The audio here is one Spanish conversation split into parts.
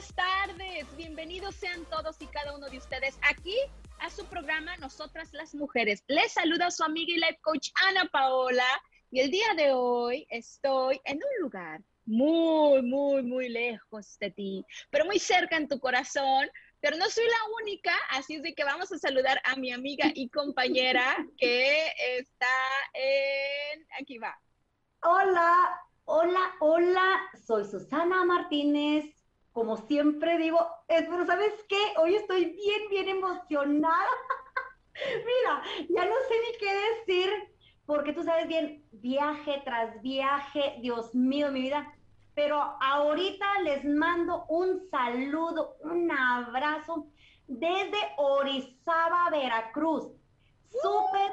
Buenas tardes. Bienvenidos sean todos y cada uno de ustedes aquí a su programa Nosotras las Mujeres. Les saluda su amiga y life coach Ana Paola y el día de hoy estoy en un lugar muy, muy, muy lejos de ti, pero muy cerca en tu corazón. Pero no soy la única, así es de que vamos a saludar a mi amiga y compañera que está en... Aquí va. Hola, Hola, hola, soy Susana Martínez. Como siempre digo, pero ¿sabes qué? Hoy estoy bien, bien emocionada. Mira, ya no sé ni qué decir, porque tú sabes bien, viaje tras viaje, Dios mío, mi vida. Pero ahorita les mando un saludo, un abrazo desde Orizaba, Veracruz. Súper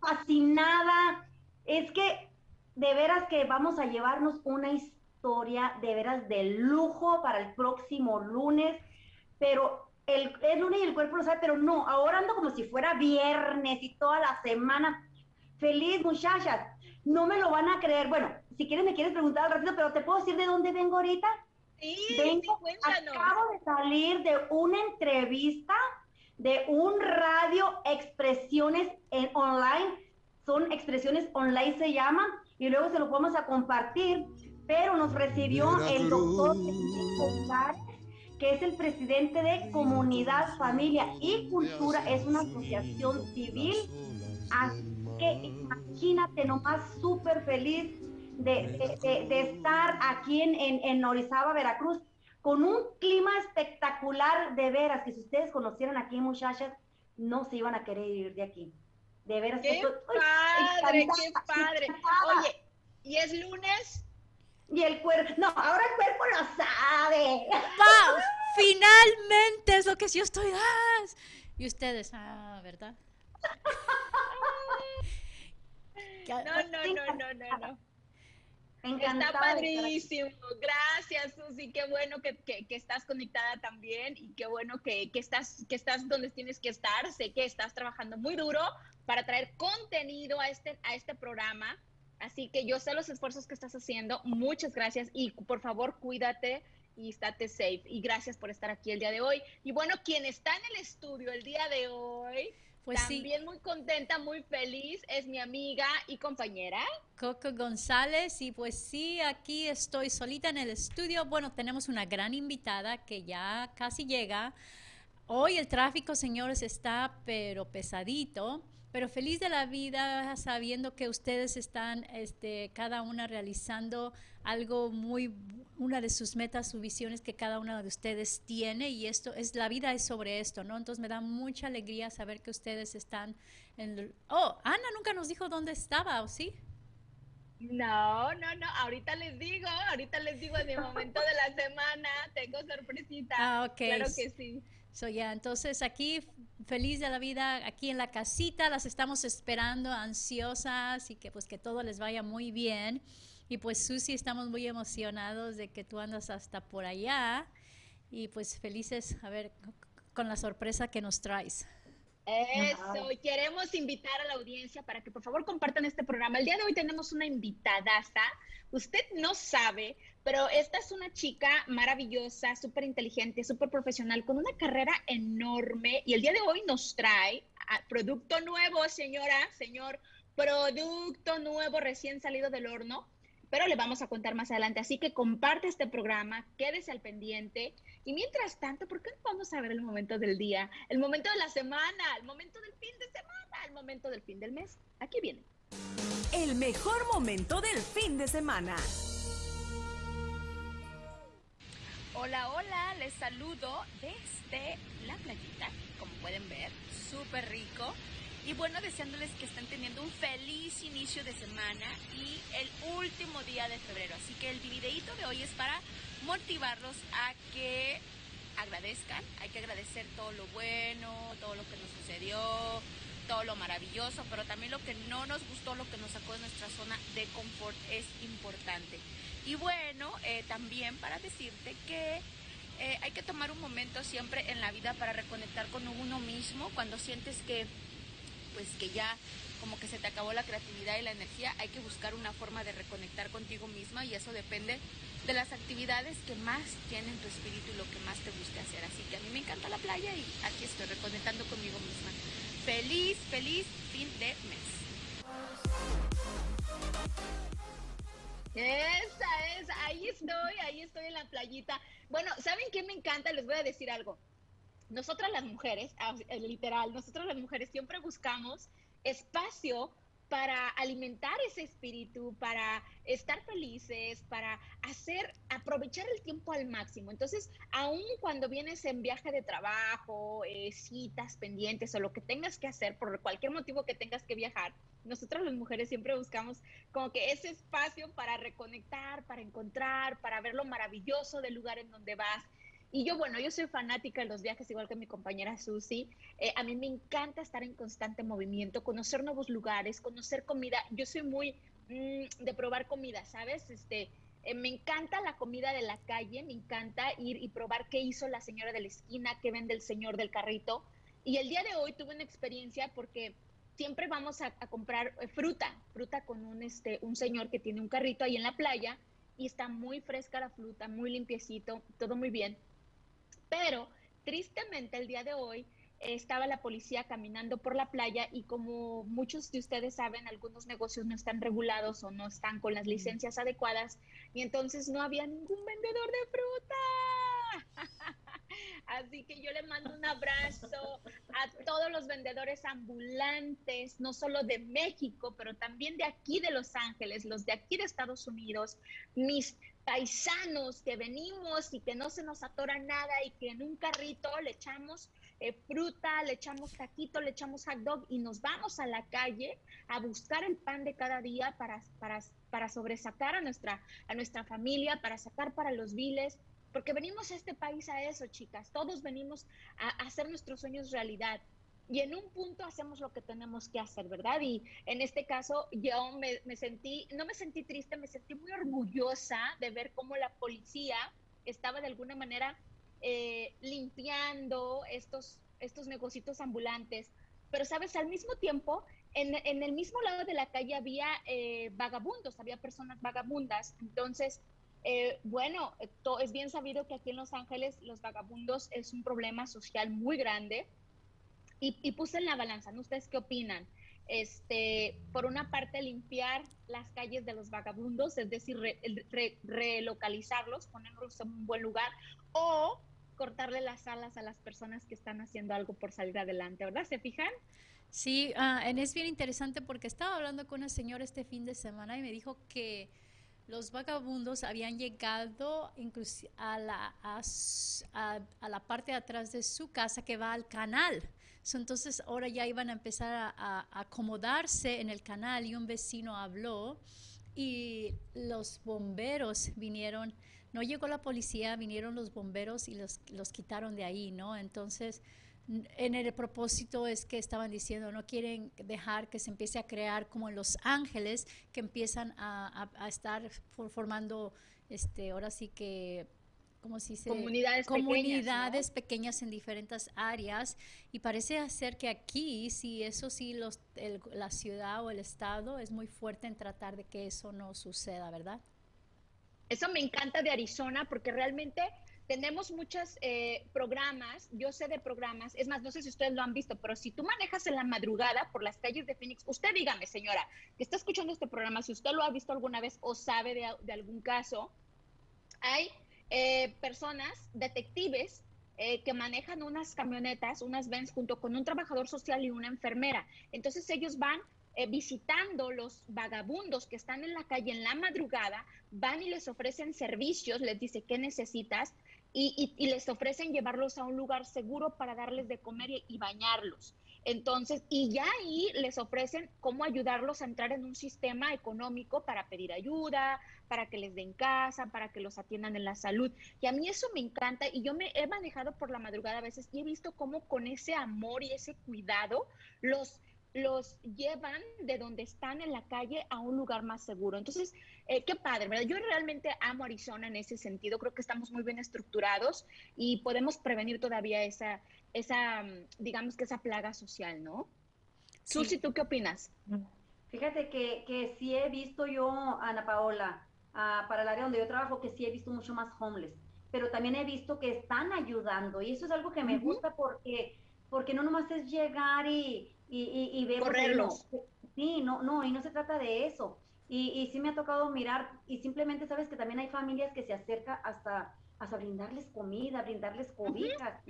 fascinada. Es que de veras que vamos a llevarnos una historia de veras de lujo para el próximo lunes, pero el, lunes y el cuerpo lo sabe, pero no, ahora ando como si fuera viernes y toda la semana. Feliz muchachas, no me lo van a creer. Bueno, si quieres me quieres preguntar al ratito, pero te puedo decir de dónde vengo ahorita. Sí, vengo, acabo de salir de una entrevista de un radio expresiones en online, son expresiones online se llaman, y luego se lo vamos a compartir, pero nos recibió el doctor que es el presidente de Comunidad, Familia y Cultura, es una asociación civil, así que imagínate nomás súper feliz de, estar aquí en, en, Orizaba, Veracruz, con un clima espectacular de veras, que si ustedes conocieran aquí muchachas, no se iban a querer ir de aquí. De veras. ¡Qué padre, qué padre! Oye, ¿y es lunes? Y el cuerpo, no, ahora el cuerpo lo sabe. ¡Wow! Finalmente es lo que yo estoy. ¡Ah! Y ustedes, ah, ¿verdad? no, no, no, no, no, no. Está padrísimo. Gracias, Susi. Qué bueno que, que, estás conectada también y qué bueno que, que, estás, que estás donde tienes que estar. Sé que estás trabajando muy duro para traer contenido a este, a este programa. Así que yo sé los esfuerzos que estás haciendo. Muchas gracias y por favor cuídate y estate safe. Y gracias por estar aquí el día de hoy. Y bueno, quien está en el estudio el día de hoy pues También muy contenta, muy feliz, es mi amiga y compañera. Coco González, y pues sí, aquí estoy solita en el estudio. Bueno, tenemos una gran invitada que ya casi llega. Hoy el tráfico, señores, está pero pesadito pero feliz de la vida sabiendo que ustedes están este, cada una realizando algo muy, una de sus metas, sus visiones que cada una de ustedes tiene y esto es, la vida es sobre esto, ¿no? Entonces me da mucha alegría saber que ustedes están en... oh, Ana nunca nos dijo dónde estaba, ¿o sí? No, no, no, ahorita les digo, ahorita les digo en mi momento de la semana, tengo sorpresita. Ah, ok. Claro que sí. So, ya, entonces aquí feliz de la vida, aquí en la casita, las estamos esperando, ansiosas y que pues que todo les vaya muy bien. Y pues Susi, estamos muy emocionados de que tú andas hasta por allá y pues felices a ver con la sorpresa que nos traes. Eso, queremos invitar a la audiencia para que por favor compartan este programa. El día de hoy tenemos una invitada, Usted no sabe, pero esta es una chica maravillosa, súper inteligente, súper profesional, con una carrera enorme. Y el día de hoy nos trae producto nuevo, señora, señor, producto nuevo recién salido del horno pero le vamos a contar más adelante. Así que comparte este programa, quédese al pendiente. Y mientras tanto, ¿por qué no vamos a ver el momento del día, el momento de la semana, el momento del fin de semana, el momento del fin del mes? Aquí viene. El mejor momento del fin de semana. Hola, hola, les saludo desde la playita, como pueden ver, súper rico. Y bueno, deseándoles que estén teniendo un feliz inicio de semana y el último día de febrero. Así que el videito de hoy es para motivarlos a que agradezcan. Hay que agradecer todo lo bueno, todo lo que nos sucedió, todo lo maravilloso, pero también lo que no nos gustó, lo que nos sacó de nuestra zona de confort es importante. Y bueno, eh, también para decirte que eh, hay que tomar un momento siempre en la vida para reconectar con uno mismo cuando sientes que pues que ya como que se te acabó la creatividad y la energía, hay que buscar una forma de reconectar contigo misma y eso depende de las actividades que más tienen tu espíritu y lo que más te guste hacer. Así que a mí me encanta la playa y aquí estoy reconectando conmigo misma. Feliz, feliz fin de mes. Esa es, ahí estoy, ahí estoy en la playita. Bueno, ¿saben qué me encanta? Les voy a decir algo nosotras las mujeres, ah, eh, literal, nosotras las mujeres siempre buscamos espacio para alimentar ese espíritu, para estar felices, para hacer, aprovechar el tiempo al máximo. Entonces, aun cuando vienes en viaje de trabajo, eh, citas pendientes o lo que tengas que hacer, por cualquier motivo que tengas que viajar, nosotras las mujeres siempre buscamos como que ese espacio para reconectar, para encontrar, para ver lo maravilloso del lugar en donde vas y yo, bueno, yo soy fanática de los viajes, igual que mi compañera Susi. Eh, a mí me encanta estar en constante movimiento, conocer nuevos lugares, conocer comida. Yo soy muy mm, de probar comida, ¿sabes? Este, eh, me encanta la comida de la calle, me encanta ir y probar qué hizo la señora de la esquina, qué vende el señor del carrito. Y el día de hoy tuve una experiencia porque siempre vamos a, comprar eh, fruta, fruta con un, este, un señor que tiene un carrito ahí en la playa y está muy fresca la fruta, muy limpiecito, todo muy bien. Pero tristemente el día de hoy estaba la policía caminando por la playa y como muchos de ustedes saben, algunos negocios no están regulados o no están con las licencias adecuadas y entonces no había ningún vendedor de fruta. Así que yo le mando un abrazo a todos los vendedores ambulantes, no solo de México, pero también de aquí de Los Ángeles, los de aquí de Estados Unidos, mis paisanos que venimos y que no se nos atora nada y que en un carrito le echamos eh, fruta, le echamos taquito, le echamos hot dog y nos vamos a la calle a buscar el pan de cada día para, para, para sobresacar a nuestra, a nuestra familia, para sacar para los viles, porque venimos a este país a eso, chicas, todos venimos a hacer nuestros sueños realidad y en un punto hacemos lo que tenemos que hacer, ¿verdad? Y en este caso yo me, sentí, no me sentí triste, me sentí muy orgullosa de ver cómo la policía estaba de alguna manera eh, limpiando estos, estos negocios ambulantes. Pero, ¿sabes? Al mismo tiempo, en, en el mismo lado de la calle había eh, vagabundos, había personas vagabundas. Entonces, eh, bueno, es bien sabido que aquí en Los Ángeles los vagabundos es un problema social muy grande y, puse en la balanza, ¿no? ¿Ustedes qué opinan? Este, por una parte, limpiar las calles de los vagabundos, es decir, relocalizarlos, ponerlos en un buen lugar, o cortarle las alas a las personas que están haciendo algo por salir adelante, ¿verdad? ¿Se fijan? Sí, uh, es bien interesante porque estaba hablando con una señora este fin de semana y me dijo que los vagabundos habían llegado incluso a la, a, la parte de atrás de su casa que va al canal. Entonces ahora ya iban a empezar a, acomodarse en el canal y un vecino habló y los bomberos vinieron, no llegó la policía, vinieron los bomberos y los, los quitaron de ahí, ¿no? Entonces en el propósito es que estaban diciendo, no quieren dejar que se empiece a crear como en Los Ángeles, que empiezan a, estar formando, este, ahora sí que como si se comunidades, comunidades pequeñas, en diferentes áreas y parece ser que aquí sí eso sí los la ciudad o el estado es muy fuerte en tratar de que eso no suceda verdad eso me encanta de Arizona porque realmente tenemos muchos eh, programas, yo sé de programas, es más, no sé si ustedes lo han visto, pero si tú manejas en la madrugada por las calles de Phoenix, usted dígame, señora, que está escuchando este programa, si usted lo ha visto alguna vez o sabe de, algún caso, hay eh, personas, detectives, eh, que manejan unas camionetas, unas vans junto con un trabajador social y una enfermera. Entonces ellos van visitando los vagabundos que están en la calle en la madrugada, van y les ofrecen servicios, les dice qué necesitas, y, les ofrecen llevarlos a un lugar seguro para darles de comer y, bañarlos. Entonces, y ya ahí les ofrecen cómo ayudarlos a entrar en un sistema económico para pedir ayuda, para que les den casa, para que los atiendan en la salud. Y a mí eso me encanta y yo me he manejado por la madrugada a veces y he visto cómo con ese amor y ese cuidado los los llevan de donde están en la calle a un lugar más seguro. Entonces, eh, qué padre, ¿verdad? Yo realmente amo Arizona en ese sentido. Creo que estamos muy bien estructurados y podemos prevenir todavía esa, esa digamos que esa plaga social, ¿no? Susi, ¿tú qué opinas? Fíjate que, que sí he visto yo, Ana Paola, para el área donde yo trabajo, que sí he visto mucho más homeless, pero también he visto que están ayudando y eso es algo que me gusta porque, porque no nomás es llegar y y, y, vemos Correrlos. sí, no, no, y no se trata de eso. Y, y sí me ha tocado mirar, y simplemente sabes que también hay familias que se acercan hasta, hasta brindarles comida, brindarles cobijas.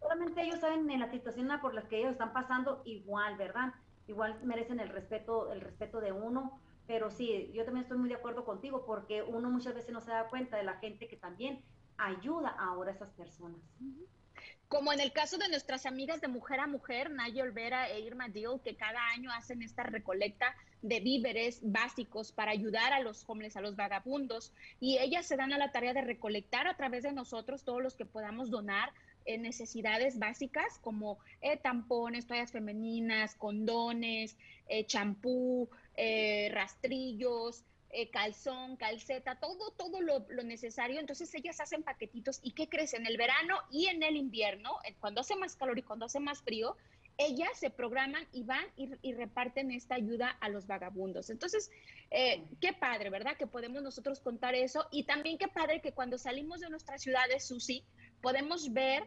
Solamente ellos saben en la situación por la que ellos están pasando igual, ¿verdad? Igual merecen el respeto, el respeto de uno. Pero sí, yo también estoy muy de acuerdo contigo porque uno muchas veces no se da cuenta de la gente que también ayuda ahora a esas personas. Como en el caso de nuestras amigas de Mujer a Mujer, Naya Olvera e Irma Deal, que cada año hacen esta recolecta de víveres básicos para ayudar a los jóvenes, a los vagabundos, y ellas se dan a la tarea de recolectar a través de nosotros todos los que podamos donar en necesidades básicas como eh, tampones, toallas femeninas, condones, eh, champú, eh, rastrillos, eh, calzón, calceta, todo, todo lo, necesario. Entonces ellas hacen paquetitos y ¿qué crees? En el verano y en el invierno, eh, cuando hace más calor y cuando hace más frío, ellas se programan y van y, reparten esta ayuda a los vagabundos. Entonces, eh, qué padre, ¿verdad? Que podemos nosotros contar eso y también qué padre que cuando salimos de nuestras ciudades, Susi, podemos ver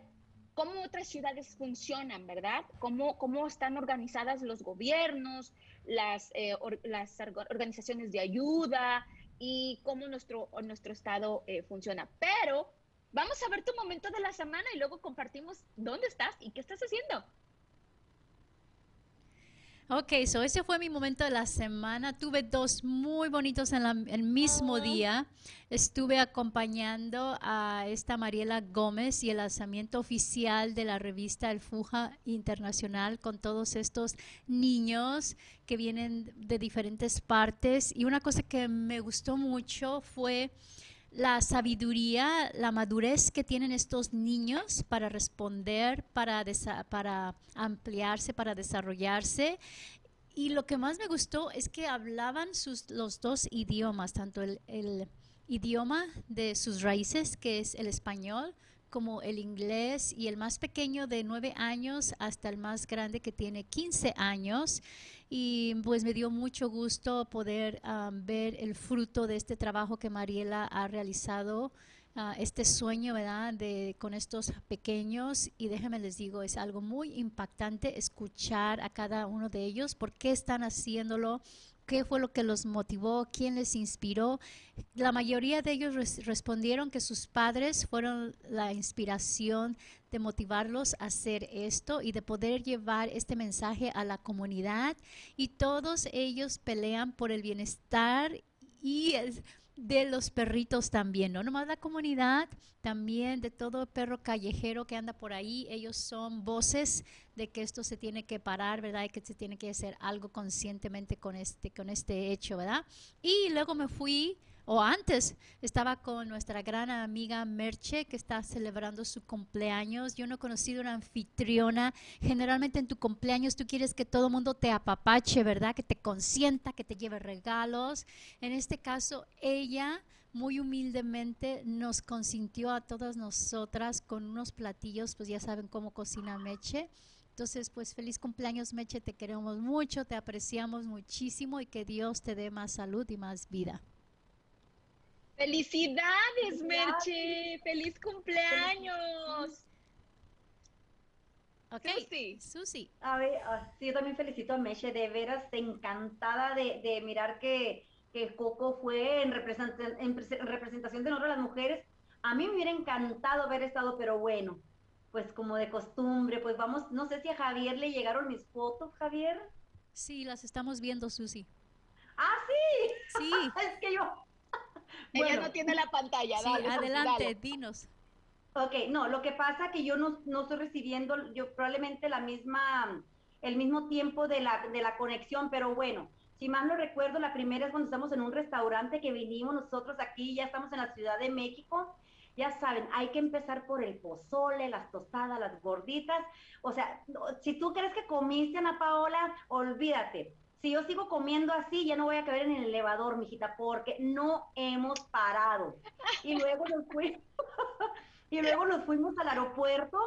cómo otras ciudades funcionan, ¿verdad? Cómo, cómo están organizadas los gobiernos, las, eh, las organizaciones de ayuda y cómo nuestro, nuestro estado eh, funciona. Pero vamos a ver tu momento de la semana y luego compartimos dónde estás y qué estás haciendo. Ok, so ese fue mi momento de la semana. Tuve dos muy bonitos en el mismo día. Estuve acompañando a esta Mariela Gómez y el lanzamiento oficial de la revista El Fuja Internacional con todos estos niños que vienen de diferentes partes. Y una cosa que me gustó mucho fue la sabiduría, la madurez que tienen estos niños para responder, para, ampliarse, para desarrollarse. Y lo que más me gustó es que hablaban sus, los dos idiomas, tanto el idioma de sus raíces, que es el español, como el inglés y el más pequeño de nueve años hasta el más grande que tiene 15 años y pues me dio mucho gusto poder ver el fruto de este trabajo que Mariela ha realizado. Ah, este sueño, ¿verdad?, de, con estos pequeños y déjenme les digo, es algo muy impactante escuchar a cada uno de ellos, por qué están haciéndolo, qué fue lo que los motivó, quién les inspiró. La mayoría de ellos respondieron que sus padres fueron la inspiración de motivarlos a hacer esto y de poder llevar este mensaje a la comunidad. Y todos ellos pelean por el bienestar y de los perritos también, no nomás la comunidad, también de todo perro callejero que anda por ahí, ellos son voces de que esto se tiene que parar, ¿verdad? Y que se tiene que hacer algo conscientemente con este, con este hecho, ¿verdad? Y luego me fui o antes estaba con nuestra gran amiga Merche que está celebrando su cumpleaños. Yo no he conocido una anfitriona. Generalmente en tu cumpleaños tú quieres que todo el mundo te apapache, ¿verdad? Que te consienta, que te lleve regalos. En este caso, ella muy humildemente nos consintió a todas nosotras con unos platillos, pues ya saben cómo cocina Meche. Entonces, pues feliz cumpleaños Meche, te queremos mucho, te apreciamos muchísimo y que Dios te dé más salud y más vida. Felicidades, Merche. Feliz cumpleaños. Ok, Susi. A ver, ah, sí, yo también felicito a Meche, de veras encantada de, mirar que, que, Coco fue en, representación de nosotros las mujeres. A mí me hubiera encantado haber estado, pero bueno, pues como de costumbre, pues vamos, no sé si a Javier le llegaron mis fotos, Javier. Sí, las estamos viendo, Susi. Ah, sí. Sí. es que yo, ella no tiene la pantalla. Sí, adelante, dinos. Ok, no, lo que pasa que yo no, no estoy recibiendo, yo probablemente la misma, el mismo tiempo de la, de la conexión, pero bueno, si más no recuerdo, la primera es cuando estamos en un restaurante que vinimos nosotros aquí, ya estamos en la Ciudad de México. Ya saben, hay que empezar por el pozole, las tostadas, las gorditas. O sea, si tú crees que comiste, Ana Paola, olvídate. Si yo sigo comiendo así, ya no voy a caber en el elevador, mijita, porque no hemos parado. Y luego nos fuimos, y luego nos fuimos al aeropuerto.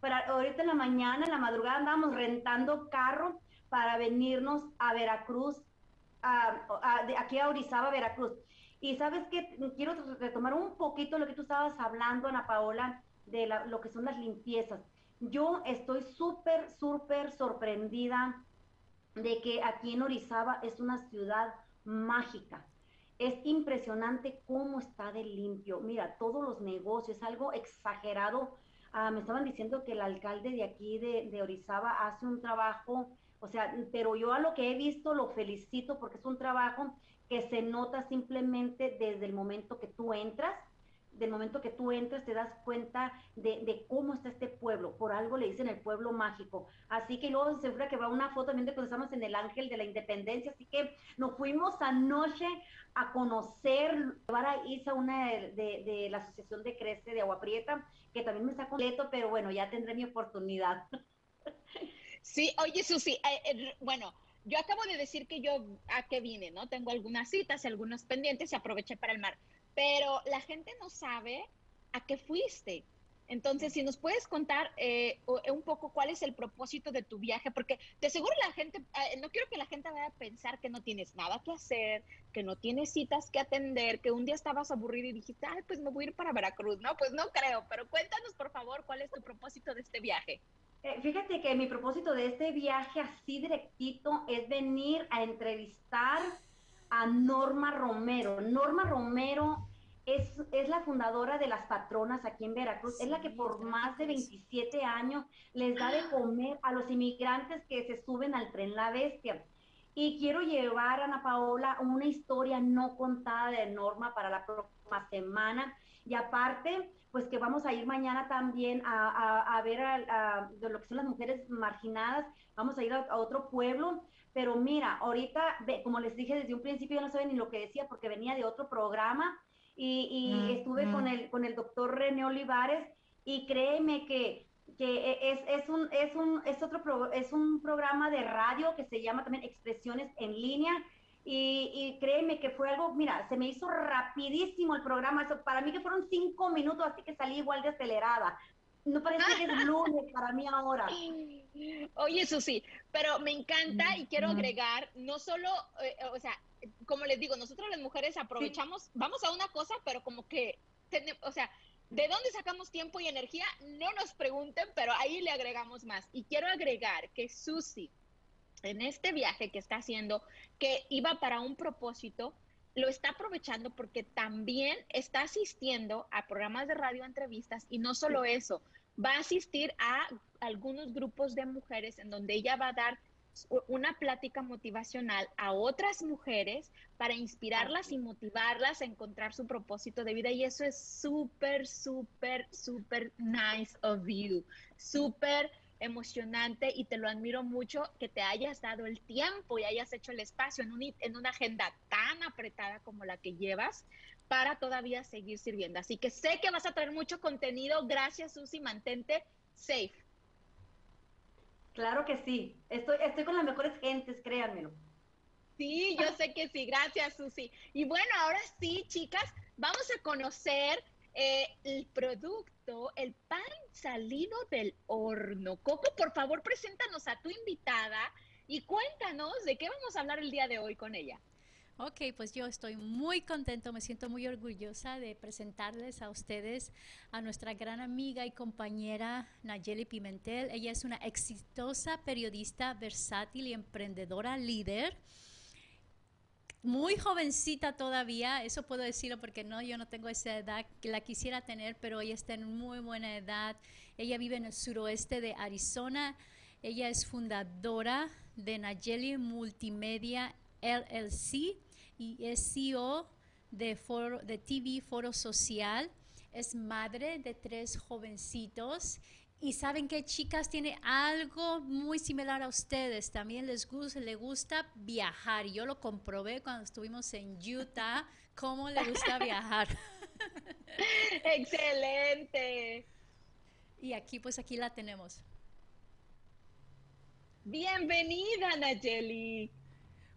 Para, ahorita en la mañana, en la madrugada, andábamos rentando carro para venirnos a Veracruz de aquí a Orizaba, Veracruz. Y sabes que quiero retomar un poquito lo que tú estabas hablando, Ana Paola, de lo que son las limpiezas. Yo estoy súper, súper sorprendida de que aquí en Orizaba es una ciudad mágica. Es impresionante cómo está de limpio. Mira, todos los negocios, algo exagerado. Ah, me estaban diciendo que el alcalde de aquí de, de Orizaba hace un trabajo o sea, pero yo a lo que he visto lo felicito porque es un trabajo que se nota simplemente desde el momento que tú entras, del momento que tú entras te das cuenta de, cómo está este pueblo. Por algo le dicen el pueblo mágico. Así que luego se que va una foto también de cuando estamos en el Ángel de la Independencia. Así que nos fuimos anoche a conocer, llevar a una de, de la Asociación de Crece de Agua Prieta, que también me está completo, pero bueno, ya tendré mi oportunidad. Sí, oye, Susi, eh, eh, bueno, yo acabo de decir que yo a qué vine, ¿no? Tengo algunas citas algunos pendientes y aproveché para el mar, pero la gente no sabe a qué fuiste. Entonces, si nos puedes contar eh, un poco cuál es el propósito de tu viaje, porque de seguro la gente, no quiero que la gente vaya a pensar que no tienes nada que hacer, que no tienes citas que atender, que un día estabas aburrido y dijiste, ay, pues me voy a ir para Veracruz, ¿no? Pues no creo, pero cuéntanos por favor cuál es tu propósito de este viaje. Eh, fíjate que mi propósito de este viaje así directito es venir a entrevistar a Norma Romero. Norma Romero es, es, la fundadora de las patronas aquí en Veracruz. es la que por más de 27 años les da de comer a los inmigrantes que se suben al tren La Bestia. Y quiero llevar a Ana Paola una historia no contada de Norma para la próxima semana. Y aparte, pues que vamos a ir mañana también a, ver a, de lo que son las mujeres marginadas, vamos a ir a, otro pueblo, pero mira, ahorita, como les dije desde un principio, yo no sabía ni lo que decía porque venía de otro programa y, estuve con, el, con el doctor René Olivares y créeme que, que es, es, un, es, un, es, otro es un programa de radio que se llama también Expresiones en línea y, créeme que fue algo, mira, se me hizo rapidísimo el programa. Eso, para mí que fueron cinco minutos, así que salí igual de acelerada. No parece que es lunes para mí ahora. Oye, Susi, pero me encanta y quiero agregar, no solo, eh, o sea, como les digo, nosotros las mujeres aprovechamos, vamos a una cosa, pero como que, o sea, ¿de dónde sacamos tiempo y energía? No nos pregunten, pero ahí le agregamos más. Y quiero agregar que Susi, en este viaje que está haciendo, que iba para un propósito, lo está aprovechando porque también está asistiendo a programas de radio, entrevistas y no solo eso, va a asistir a algunos grupos de mujeres en donde ella va a dar una plática motivacional a otras mujeres para inspirarlas y motivarlas a encontrar su propósito de vida y eso es súper, súper, súper nice of you, súper emocionante y te lo admiro mucho que te hayas dado el tiempo y hayas hecho el espacio en, un, en una agenda tan apretada como la que llevas para todavía seguir sirviendo. Así que sé que vas a traer mucho contenido. Gracias, Susi. Mantente safe. Claro que sí. Estoy, estoy con las mejores gentes, créanmelo. Sí, yo sé que sí. Gracias, Susi. Y bueno, ahora sí, chicas, vamos a conocer eh, el producto, el pan salido del horno. Coco, por favor, preséntanos a tu invitada y cuéntanos de qué vamos a hablar el día de hoy con ella. Ok, pues yo estoy muy contento, me siento muy orgullosa de presentarles a ustedes a nuestra gran amiga y compañera Nayeli Pimentel. Ella es una exitosa periodista versátil y emprendedora líder muy jovencita todavía, eso puedo decirlo porque no, yo no tengo esa edad, que la quisiera tener, pero ella está en muy buena edad. Ella vive en el suroeste de Arizona. Ella es fundadora de Nayeli Multimedia LLC y es CEO de, de TV Foro Social. Es madre de tres jovencitos Y saben que chicas tiene algo muy similar a ustedes. También les gusta, le gusta viajar. Yo lo comprobé cuando estuvimos en Utah, cómo le gusta viajar. Excelente. Y aquí, pues aquí la tenemos. Bienvenida, Nayeli.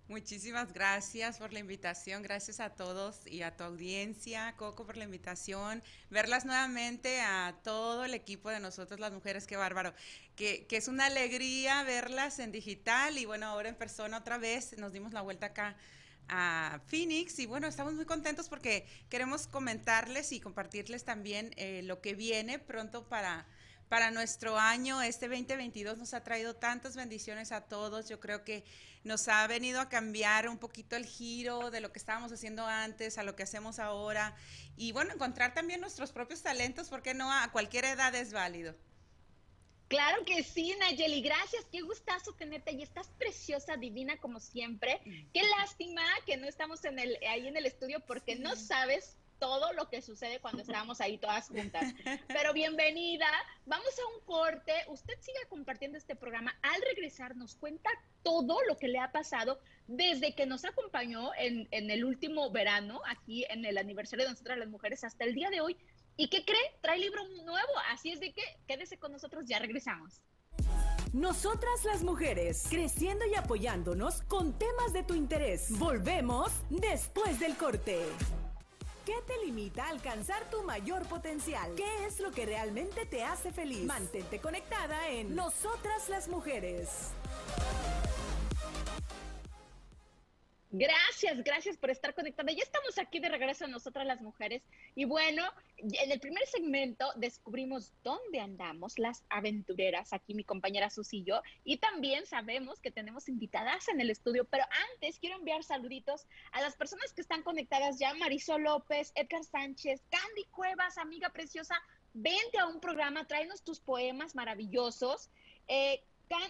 Muchísimas gracias por la invitación, gracias a todos y a tu audiencia, Coco, por la invitación, verlas nuevamente a todo el equipo de nosotros las mujeres, qué bárbaro, que, que es una alegría verlas en digital y bueno, ahora en persona otra vez, nos dimos la vuelta acá a Phoenix y bueno, estamos muy contentos porque queremos comentarles y compartirles también eh, lo que viene pronto para para nuestro año. Este 2022 nos ha traído tantas bendiciones a todos. Yo creo que nos ha venido a cambiar un poquito el giro de lo que estábamos haciendo antes a lo que hacemos ahora. Y bueno, encontrar también nuestros propios talentos, porque no a cualquier edad es válido. Claro que sí, Nayeli, gracias, qué gustazo tenerte y estás preciosa, divina como siempre. Qué lástima que no estamos en el, ahí en el estudio porque no sabes todo lo que sucede cuando estamos ahí todas juntas. Pero bienvenida, vamos a un corte, usted siga compartiendo este programa, al regresar nos cuenta todo lo que le ha pasado desde que nos acompañó en, en el último verano, aquí en el aniversario de nosotras las mujeres, hasta el día de hoy. ¿Y qué cree? Trae libro nuevo, así es de que quédese con nosotros, ya regresamos. Nosotras las mujeres, creciendo y apoyándonos con temas de tu interés. Volvemos después del corte. ¿Qué te limita a alcanzar tu mayor potencial? ¿Qué es lo que realmente te hace feliz? Mantente conectada en Nosotras las Mujeres. Gracias, gracias por estar conectada. Ya estamos aquí de regreso nosotras las mujeres. Y bueno, en el primer segmento descubrimos dónde andamos las aventureras, aquí mi compañera Susi y yo. Y también sabemos que tenemos invitadas en el estudio. Pero antes quiero enviar saluditos a las personas que están conectadas ya. Marisol López, Edgar Sánchez, Candy Cuevas, amiga preciosa. Vente a un programa, tráenos tus poemas maravillosos. Eh,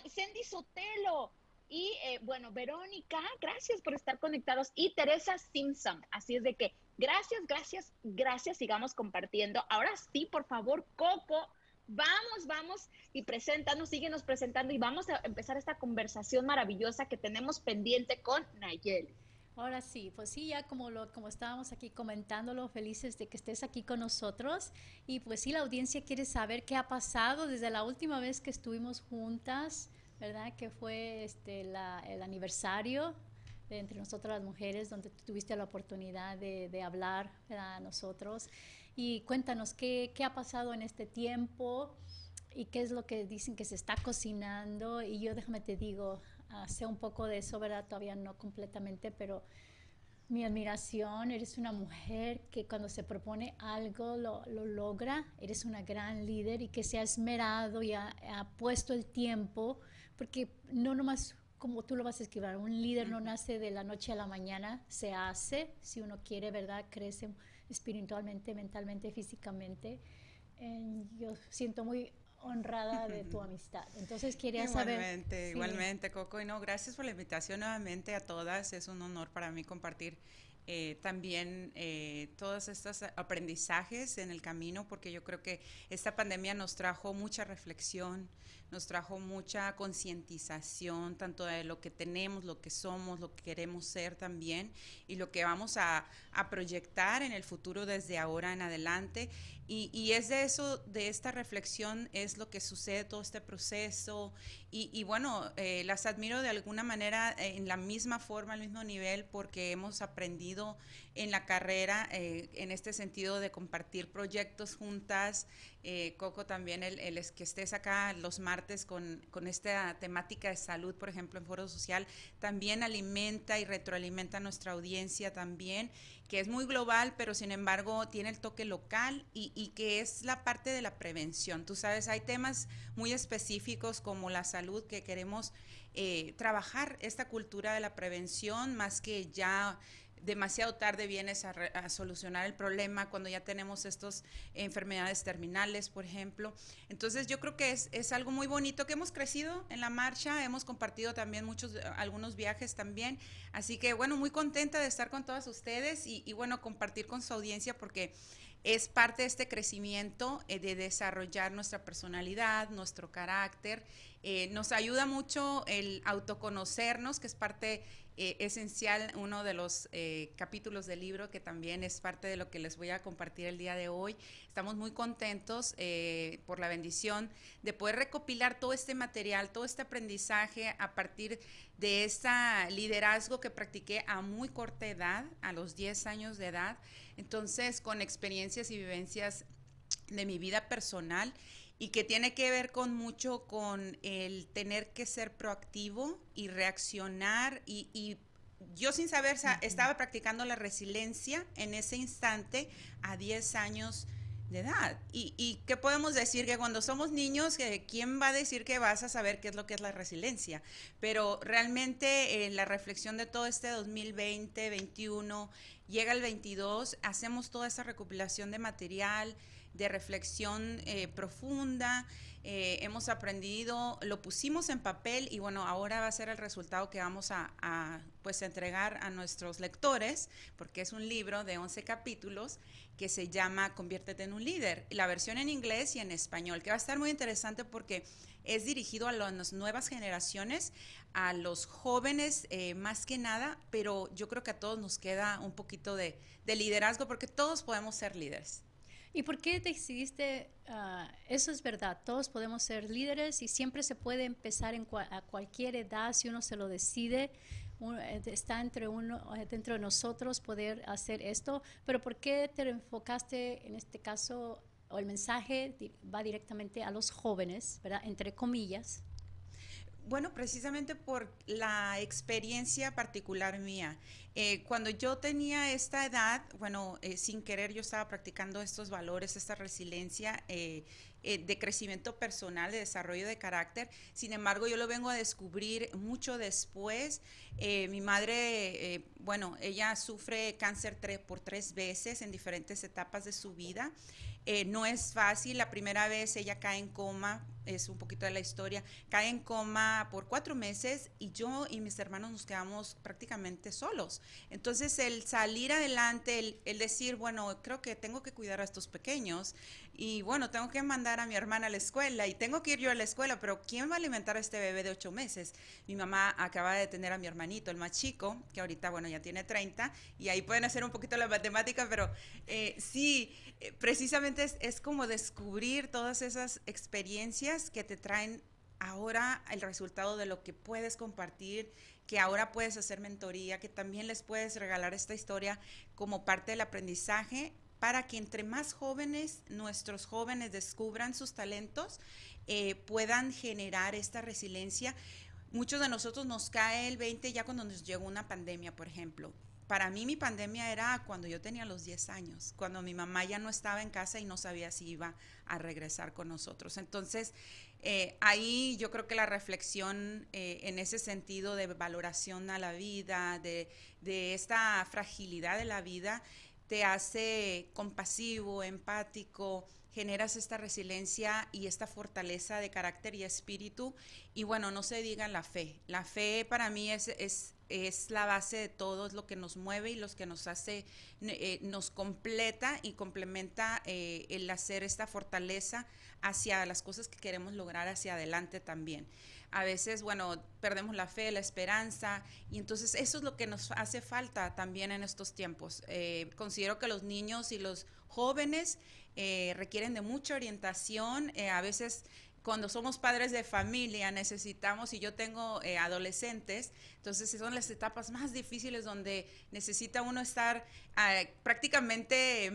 Sandy Sotelo, y eh, bueno, Verónica, gracias por estar conectados. Y Teresa Simpson. Así es de que gracias, gracias, gracias. Sigamos compartiendo. Ahora sí, por favor, Coco, vamos, vamos y preséntanos, síguenos presentando y vamos a empezar esta conversación maravillosa que tenemos pendiente con Nayeli. Ahora sí, pues sí, ya como lo como estábamos aquí comentándolo, felices de que estés aquí con nosotros y pues sí, la audiencia quiere saber qué ha pasado desde la última vez que estuvimos juntas ¿verdad? Que fue este, el aniversario de entre nosotras las mujeres, donde tuviste la oportunidad de, hablar a nosotros. Y cuéntanos ¿qué, qué ha pasado en este tiempo y qué es lo que dicen que se está cocinando. Y yo déjame te digo, uh, sé un poco de eso, ¿verdad? Todavía no completamente, pero mi admiración, eres una mujer que cuando se propone algo lo, lo logra, eres una gran líder y que se ha esmerado y ha, ha puesto el tiempo porque no nomás como tú lo vas a escribir, un líder no nace de la noche a la mañana, se hace, si uno quiere, ¿verdad? Crece espiritualmente, mentalmente, físicamente. yo siento muy honrada de tu amistad. Entonces quería saber. Igualmente, igualmente, Coco. Y no, gracias por la invitación nuevamente a todas. Es un honor para mí compartir eh, también eh, todos estos aprendizajes en el camino, porque yo creo que esta pandemia nos trajo mucha reflexión, nos trajo mucha concientización, tanto de lo que tenemos, lo que somos, lo que queremos ser también, y lo que vamos a, proyectar en el futuro desde ahora en adelante. Y, es de eso, de esta reflexión, es lo que sucede todo este proceso. Y, bueno, eh, las admiro de alguna manera en la misma forma, al mismo nivel, porque hemos aprendido en la carrera, eh, en este sentido de compartir proyectos juntas. Eh, Coco, también el, que estés acá los martes con, con, esta temática de salud, por ejemplo, en Foro Social, también alimenta y retroalimenta a nuestra audiencia también, que es muy global, pero sin embargo tiene el toque local y, y que es la parte de la prevención. Tú sabes, hay temas muy específicos como la salud que queremos eh, trabajar esta cultura de la prevención más que ya demasiado tarde vienes a, solucionar el problema cuando ya tenemos estas enfermedades terminales, por ejemplo. Entonces yo creo que es, es, algo muy bonito que hemos crecido en la marcha, hemos compartido también muchos, algunos viajes también. Así que bueno, muy contenta de estar con todas ustedes y, y bueno, compartir con su audiencia porque es parte de este crecimiento eh, de desarrollar nuestra personalidad, nuestro carácter. Eh, nos ayuda mucho el autoconocernos, que es parte eh, esencial, uno de los eh, capítulos del libro que también es parte de lo que les voy a compartir el día de hoy. Estamos muy contentos eh, por la bendición de poder recopilar todo este material, todo este aprendizaje a partir de este liderazgo que practiqué a muy corta edad, a los 10 años de edad. Entonces, con experiencias y vivencias de mi vida personal y que tiene que ver con mucho con el tener que ser proactivo y reaccionar y, yo sin saber estaba practicando la resiliencia en ese instante a 10 años de edad. ¿Y, qué podemos decir? Que cuando somos niños, ¿quién va a decir que vas a saber qué es lo que es la resiliencia? Pero realmente eh, la reflexión de todo este 2020, 21, llega el 22, hacemos toda esa recopilación de material, de reflexión eh, profunda, eh, hemos aprendido, lo pusimos en papel y bueno, ahora va a ser el resultado que vamos a, pues entregar a nuestros lectores, porque es un libro de 11 capítulos que se llama Conviértete en un líder, la versión en inglés y en español, que va a estar muy interesante porque es dirigido a las nuevas generaciones, a los jóvenes eh, más que nada, pero yo creo que a todos nos queda un poquito de liderazgo porque todos podemos ser líderes. ¿Y por qué decidiste, ah, eso es verdad, todos podemos ser líderes y siempre se puede empezar en a cualquier edad si uno se lo decide, eh, está entre uno, eh, dentro de nosotros poder hacer esto, pero ¿por qué te enfocaste en este caso, o el mensaje va directamente a los jóvenes, ¿verdad? Entre comillas. Bueno, precisamente por la experiencia particular mía. Eh, cuando yo tenía esta edad, bueno, eh, sin querer yo estaba practicando estos valores, esta resiliencia eh, de crecimiento personal, de desarrollo de carácter. Sin embargo, yo lo vengo a descubrir mucho después. mi madre, bueno, ella sufre cáncer por tres veces en diferentes etapas de su vida. no es fácil, la primera vez ella cae en coma es un poquito de la historia, cae en coma por cuatro meses y yo y mis hermanos nos quedamos prácticamente solos. Entonces el salir adelante, el, el decir, bueno, creo que tengo que cuidar a estos pequeños y bueno, tengo que mandar a mi hermana a la escuela y tengo que ir yo a la escuela, pero ¿quién va a alimentar a este bebé de ocho meses? Mi mamá acaba de tener a mi hermanito, el más chico, que ahorita, bueno, ya tiene 30 y ahí pueden hacer un poquito la matemática, pero eh, sí, eh, precisamente es, es como descubrir todas esas experiencias que te traen ahora el resultado de lo que puedes compartir, que ahora puedes hacer mentoría, que también les puedes regalar esta historia como parte del aprendizaje para que entre más jóvenes, nuestros jóvenes descubran sus talentos, eh, puedan generar esta resiliencia. Muchos de nosotros nos cae el 20 ya cuando nos llegó una pandemia, por ejemplo para mí mi pandemia era cuando yo tenía los 10 años, cuando mi mamá ya no estaba en casa y no sabía si iba a regresar con nosotros. Entonces, eh, ahí yo creo que la reflexión eh, en ese sentido de valoración a la vida, de, esta fragilidad de la vida, te hace compasivo, empático, generas esta resiliencia y esta fortaleza de carácter y espíritu. Y bueno, no se diga la fe. La fe para mí es es la base de todo, es lo que nos mueve y los que nos hace, eh, nos completa y complementa eh, el hacer esta fortaleza hacia las cosas que queremos lograr hacia adelante también. A veces, bueno, perdemos la fe, la esperanza, y entonces eso es lo que nos hace falta también en estos tiempos. Eh, considero que los niños y los jóvenes requieren de mucha orientación, a veces cuando somos padres de familia necesitamos, y yo tengo eh, adolescentes, entonces son las etapas más difíciles donde necesita uno estar ah, prácticamente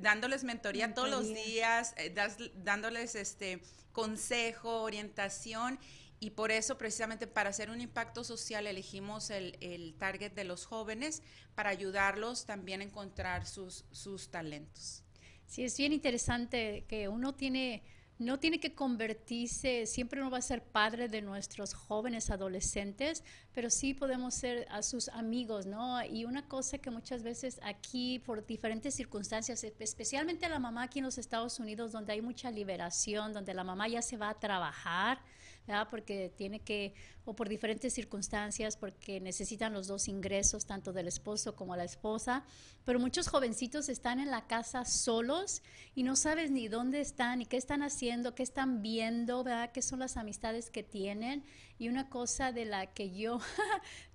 dándoles mentoría, todos los días, eh, dándoles este consejo, orientación. Y por eso, precisamente para hacer un impacto social, elegimos el, el target de los jóvenes para ayudarlos también a encontrar sus, sus talentos. Sí, es bien interesante que uno tiene no tiene que convertirse, siempre uno va a ser padre de nuestros jóvenes adolescentes, pero sí podemos ser a sus amigos, ¿no? Y una cosa que muchas veces aquí, por diferentes circunstancias, especialmente la mamá aquí en los Estados Unidos, donde hay mucha liberación, donde la mamá ya se va a trabajar, ¿verdad? Porque tiene que, o por diferentes circunstancias, porque necesitan los dos ingresos, tanto del esposo como la esposa. Pero muchos jovencitos están en la casa solos y no sabes ni dónde están, ni qué están haciendo, qué están viendo, ¿verdad? ¿Qué son las amistades que tienen? Y una cosa de la que yo,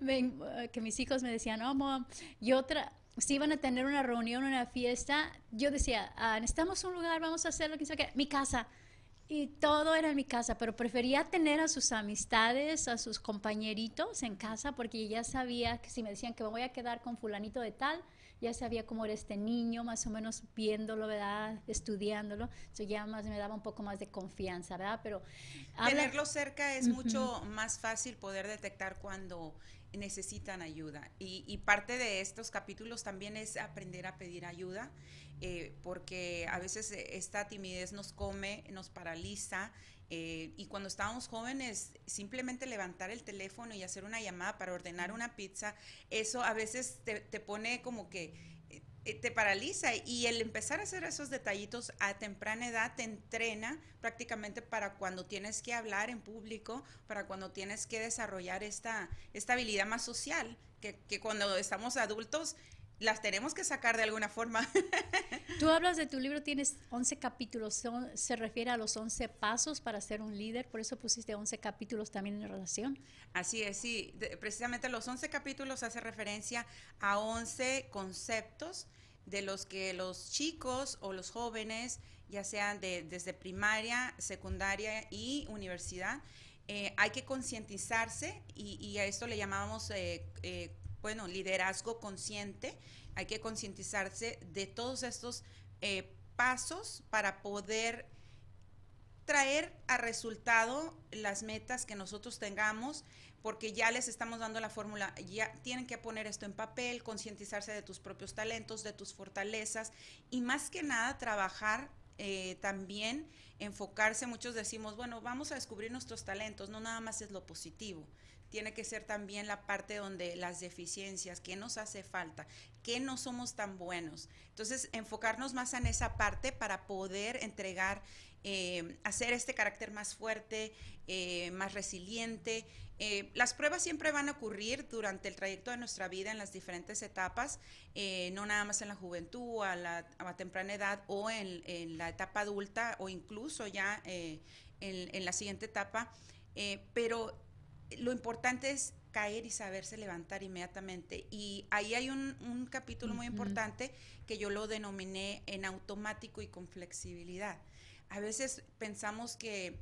que mis hijos me decían, oh, mom, yo otra si iban a tener una reunión, una fiesta, yo decía, ah, necesitamos un lugar, vamos a hacer lo que sea, mi casa y todo era en mi casa, pero prefería tener a sus amistades, a sus compañeritos en casa, porque ya sabía que si me decían que me voy a quedar con fulanito de tal, ya sabía cómo era este niño, más o menos viéndolo, ¿verdad? Estudiándolo, eso ya más me daba un poco más de confianza, ¿verdad? Pero tenerlo cerca es mucho más fácil poder detectar cuando necesitan ayuda. Y, y, parte de estos capítulos también es aprender a pedir ayuda eh, porque a veces eh, esta timidez nos come, nos paraliza. Eh, y cuando estábamos jóvenes, simplemente levantar el teléfono y hacer una llamada para ordenar una pizza, eso a veces te, pone como que te paraliza y el empezar a hacer esos detallitos a temprana edad te entrena prácticamente para cuando tienes que hablar en público, para cuando tienes que desarrollar esta, esta habilidad más social, que, que cuando estamos adultos las tenemos que sacar de alguna forma. Tú hablas de tu libro, tienes 11 capítulos, se refiere a los 11 pasos para ser un líder, por eso pusiste 11 capítulos también en relación. Así es, sí, precisamente los 11 capítulos hace referencia a 11 conceptos de los que los chicos o los jóvenes, ya sean de, desde primaria, secundaria y universidad, eh, hay que concientizarse y, a esto le llamamos eh, eh, bueno, liderazgo consciente, hay que concientizarse de todos estos eh, pasos para poder traer a resultado las metas que nosotros tengamos, porque ya les estamos dando la fórmula, ya tienen que poner esto en papel, concientizarse de tus propios talentos, de tus fortalezas y más que nada trabajar eh, también, enfocarse, muchos decimos, bueno, vamos a descubrir nuestros talentos, no nada más es lo positivo, tiene que ser también la parte donde las deficiencias, qué nos hace falta, qué no somos tan buenos. Entonces, enfocarnos más en esa parte para poder entregar, eh, hacer este carácter más fuerte, eh, más resiliente. Eh, las pruebas siempre van a ocurrir durante el trayecto de nuestra vida en las diferentes etapas, no nada más en la juventud, a la, temprana edad o en, la etapa adulta o incluso ya en, en, la siguiente etapa. pero lo importante es caer y saberse levantar inmediatamente. Y ahí hay un, capítulo muy importante que yo lo denominé en automático y con flexibilidad. A veces pensamos que,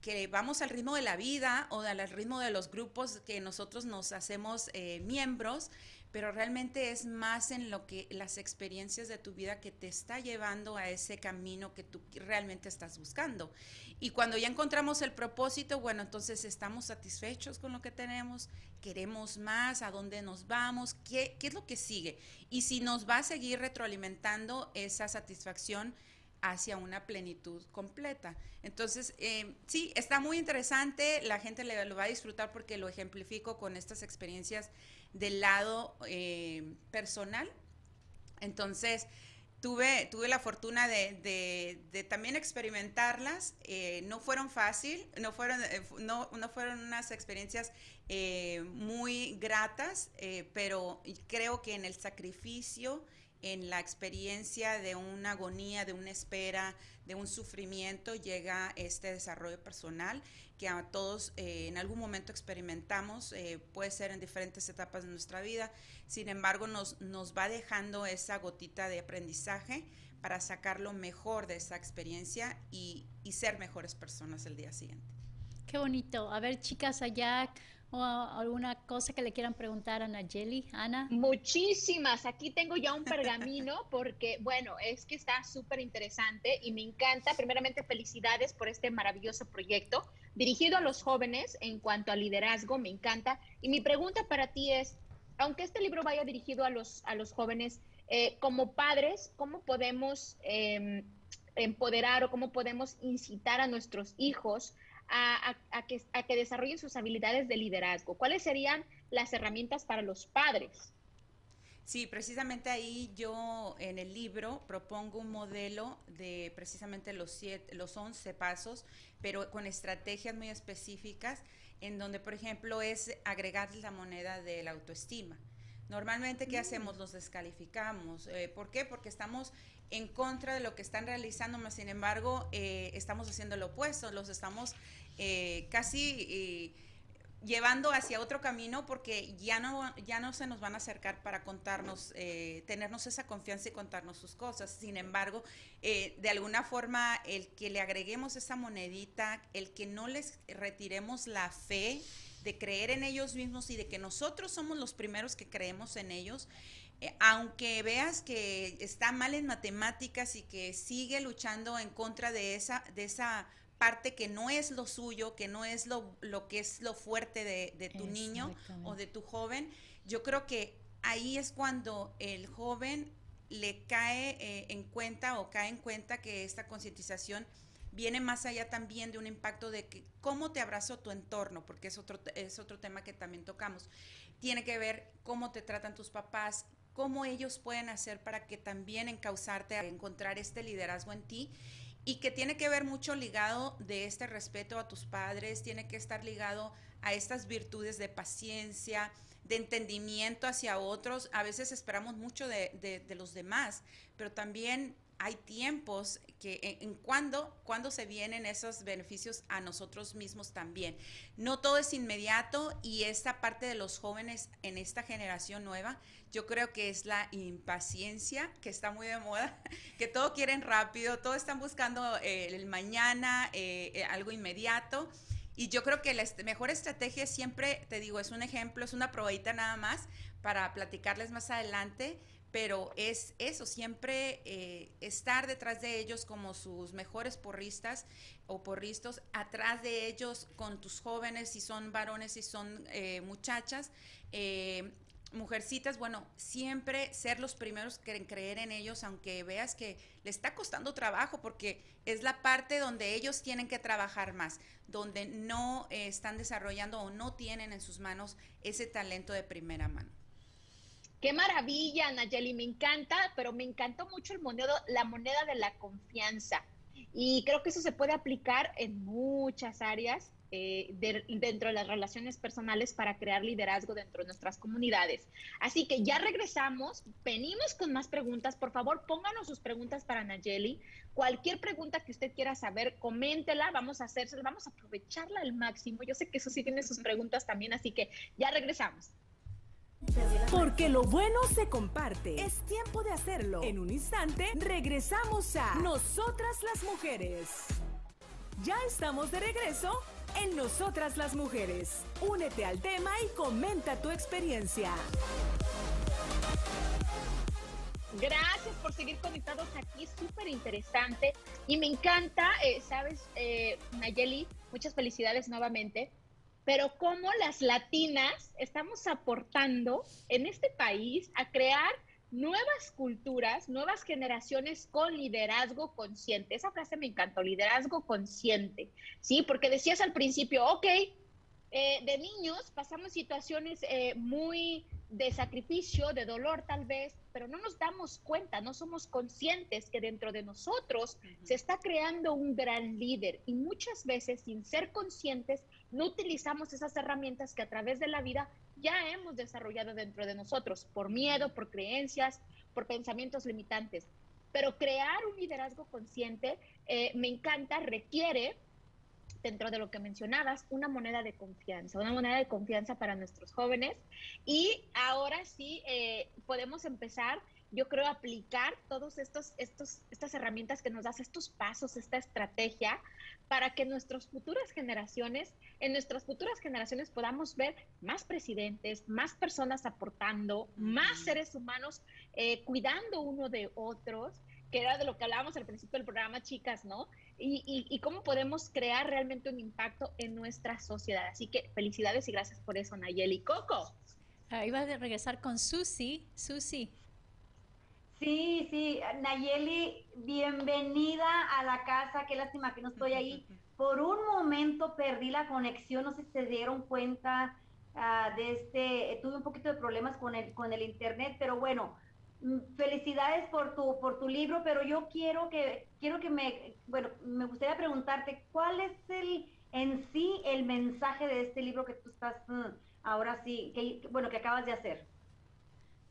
que vamos al ritmo de la vida o al ritmo de los grupos que nosotros nos hacemos eh, miembros, pero realmente es más en lo que las experiencias de tu vida que te está llevando a ese camino que tú realmente estás buscando. Y cuando ya encontramos el propósito, bueno, entonces estamos satisfechos con lo que tenemos, queremos más, a dónde nos vamos, qué, qué es lo que sigue. Y si nos va a seguir retroalimentando esa satisfacción hacia una plenitud completa. Entonces, eh, sí, está muy interesante, la gente le, lo va a disfrutar porque lo ejemplifico con estas experiencias del lado eh, personal. Entonces, tuve, tuve la fortuna de, también experimentarlas. Eh, no fueron fácil, no fueron, eh, no, no, fueron unas experiencias muy gratas, pero creo que en el sacrificio, en la experiencia de una agonía, de una espera, de un sufrimiento, llega este desarrollo personal que a todos eh, en algún momento experimentamos, eh, puede ser en diferentes etapas de nuestra vida, sin embargo nos, nos va dejando esa gotita de aprendizaje para sacar lo mejor de esa experiencia y, y ser mejores personas el día siguiente. Qué bonito. A ver, chicas, allá o alguna cosa que le quieran preguntar a Nayeli, Ana. Muchísimas. Aquí tengo ya un pergamino porque, bueno, es que está súper interesante y me encanta. Primeramente, felicidades por este maravilloso proyecto dirigido a los jóvenes en cuanto a liderazgo. Me encanta. Y mi pregunta para ti es, aunque este libro vaya dirigido a los, a los jóvenes, eh, como padres, ¿cómo podemos em, empoderar o cómo podemos incitar a nuestros hijos a, que, a que desarrollen sus habilidades de liderazgo? ¿Cuáles serían las herramientas para los padres? Sí, precisamente ahí yo en el libro propongo un modelo de precisamente los, siete, los 11 pasos, pero con estrategias muy específicas, en donde, por ejemplo, es agregar la moneda de la autoestima. Normalmente, ¿qué mm. hacemos? Los descalificamos. Eh, ¿Por qué? Porque estamos en contra de lo que están realizando, más sin embargo, eh, estamos haciendo lo opuesto, los estamos eh, casi llevando hacia otro camino porque ya no, ya no se nos van a acercar para contarnos, eh, tenernos esa confianza y contarnos sus cosas. Sin embargo, eh, de alguna forma, el que le agreguemos esa monedita, el que no les retiremos la fe de creer en ellos mismos y de que nosotros somos los primeros que creemos en ellos, eh, aunque veas que está mal en matemáticas y que sigue luchando en contra de esa, de esa parte que no es lo suyo, que no es lo, lo que es lo fuerte de, tu niño o de tu joven, yo creo que ahí es cuando el joven le cae eh, en cuenta o cae en cuenta que esta concientización viene más allá también de un impacto de que cómo te abrazó tu entorno, porque es otro, es otro tema que también tocamos. Tiene que ver cómo te tratan tus papás, cómo ellos pueden hacer para que también encauzarte a encontrar este liderazgo en ti y que tiene que ver mucho ligado de este respeto a tus padres, tiene que estar ligado a estas virtudes de paciencia, de entendimiento hacia otros. A veces esperamos mucho de, los demás, pero también hay tiempos que en, cuando, cuando se vienen esos beneficios a nosotros mismos también. No todo es inmediato y esta parte de los jóvenes en esta generación nueva, yo creo que es la impaciencia que está muy de moda, que todo quieren rápido, todo están buscando eh, el mañana, eh, eh, algo inmediato. Y yo creo que la mejor estrategia siempre, te digo, es un ejemplo, es una probadita nada más para platicarles más adelante, pero es eso, siempre eh, estar detrás de ellos como sus mejores porristas o porristos, atrás de ellos con tus jóvenes, si son varones, si son eh, muchachas, eh, mujercitas, bueno, siempre ser los primeros que creer en ellos, aunque veas que le está costando trabajo, porque es la parte donde ellos tienen que trabajar más, donde no están desarrollando o no tienen en sus manos ese talento de primera mano. Qué maravilla, Nayeli, me encanta, pero me encantó mucho el la moneda de la confianza. Y creo que eso se puede aplicar en muchas áreas eh, dentro de las relaciones personales para crear liderazgo dentro de nuestras comunidades. Así que ya regresamos, venimos con más preguntas. Por favor, pónganos sus preguntas para Nayeli. Cualquier pregunta que usted quiera saber, coméntela, vamos a hacerse, vamos a aprovecharla al máximo. Yo sé que eso sí tiene sus preguntas también, así que ya regresamos. Porque lo bueno se comparte. Es tiempo de hacerlo. En un instante regresamos a Nosotras las Mujeres. Ya estamos de regreso en Nosotras las Mujeres. Únete al tema y comenta tu experiencia. Gracias por seguir conectados aquí, súper interesante. Y me encanta, eh, sabes, eh, Nayeli, muchas felicidades nuevamente pero cómo las latinas estamos aportando en este país a crear nuevas culturas, nuevas generaciones con liderazgo consciente. Esa frase me encantó, liderazgo consciente, ¿sí? Porque decías al principio, ok, eh, de niños pasamos situaciones eh, muy de sacrificio, de dolor tal vez, pero no nos damos cuenta, no somos conscientes que dentro de nosotros se está creando un gran líder y muchas veces sin ser conscientes no utilizamos esas herramientas que a través de la vida ya hemos desarrollado dentro de nosotros, por miedo, por creencias, por pensamientos limitantes. Pero crear un liderazgo consciente, eh, me encanta, requiere, dentro de lo que mencionabas, una moneda de confianza, una moneda de confianza para nuestros jóvenes. Y ahora sí eh, podemos empezar yo creo aplicar todos estos, estos, estas herramientas que nos das, estos pasos, esta estrategia, para que nuestras futuras generaciones, en nuestras futuras generaciones podamos ver más presidentes, más personas aportando, más seres humanos eh, cuidando uno de otros, que era de lo que hablábamos al principio del programa, chicas, ¿no? Y, y, cómo podemos crear realmente un impacto en nuestra sociedad. Así que felicidades y gracias por eso, Nayeli. Coco. Ahí va a regresar con Susi. Susi. Sí, sí, Nayeli, bienvenida a la casa, qué lástima que no estoy ahí. Por un momento perdí la conexión, no sé si se dieron cuenta, ah, de este, tuve un poquito de problemas con el, con el internet, pero bueno, mm, felicidades por tu, por tu libro, pero yo quiero que, quiero que me, bueno, me gustaría preguntarte, ¿cuál es el, en sí, el mensaje de este libro que tú estás, mm, ahora sí, que, bueno, que acabas de hacer?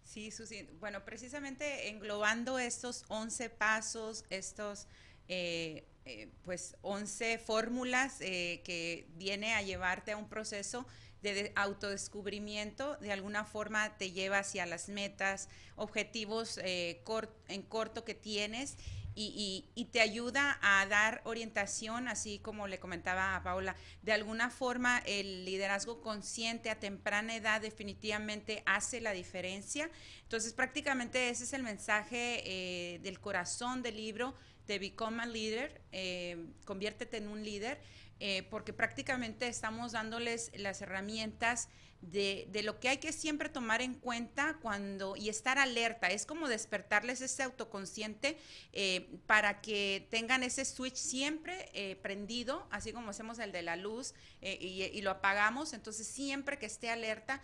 Sí, Susi. Bueno, precisamente englobando estos 11 pasos, estos eh, eh, pues 11 fórmulas eh, que viene a llevarte a un proceso de autodescubrimiento, de alguna forma te lleva hacia las metas, objetivos en corto que tienes y, te ayuda a dar orientación, así como le comentaba a Paula, de alguna forma el liderazgo consciente a temprana edad definitivamente hace la diferencia. Entonces prácticamente ese es el mensaje eh, del corazón del libro de Become a Leader, eh, conviértete en un líder, eh, porque prácticamente estamos dándoles las herramientas de, de, lo que hay que siempre tomar en cuenta cuando y estar alerta. Es como despertarles ese autoconsciente eh, para que tengan ese switch siempre eh, prendido, así como hacemos el de la luz eh, y, y, lo apagamos. Entonces siempre que esté alerta,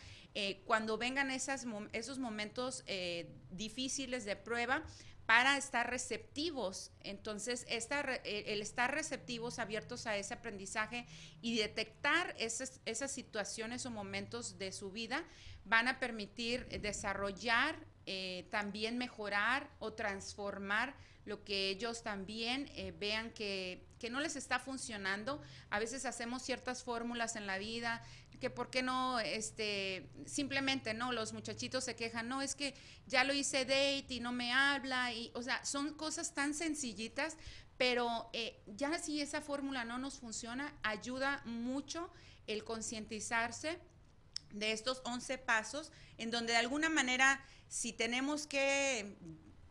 cuando vengan esas, esos momentos difíciles de prueba, para estar receptivos. Entonces, el estar receptivos, abiertos a ese aprendizaje y detectar esas, esas situaciones o momentos de su vida van a permitir desarrollar, eh, también mejorar o transformar lo que ellos también eh, vean que, que, no les está funcionando. A veces hacemos ciertas fórmulas en la vida, que por qué no, este, simplemente, ¿no? Los muchachitos se quejan, no, es que ya lo hice date y no me habla, y, o sea, son cosas tan sencillitas, pero eh, ya si esa fórmula no nos funciona, ayuda mucho el concientizarse de estos 11 pasos, en donde de alguna manera, si tenemos que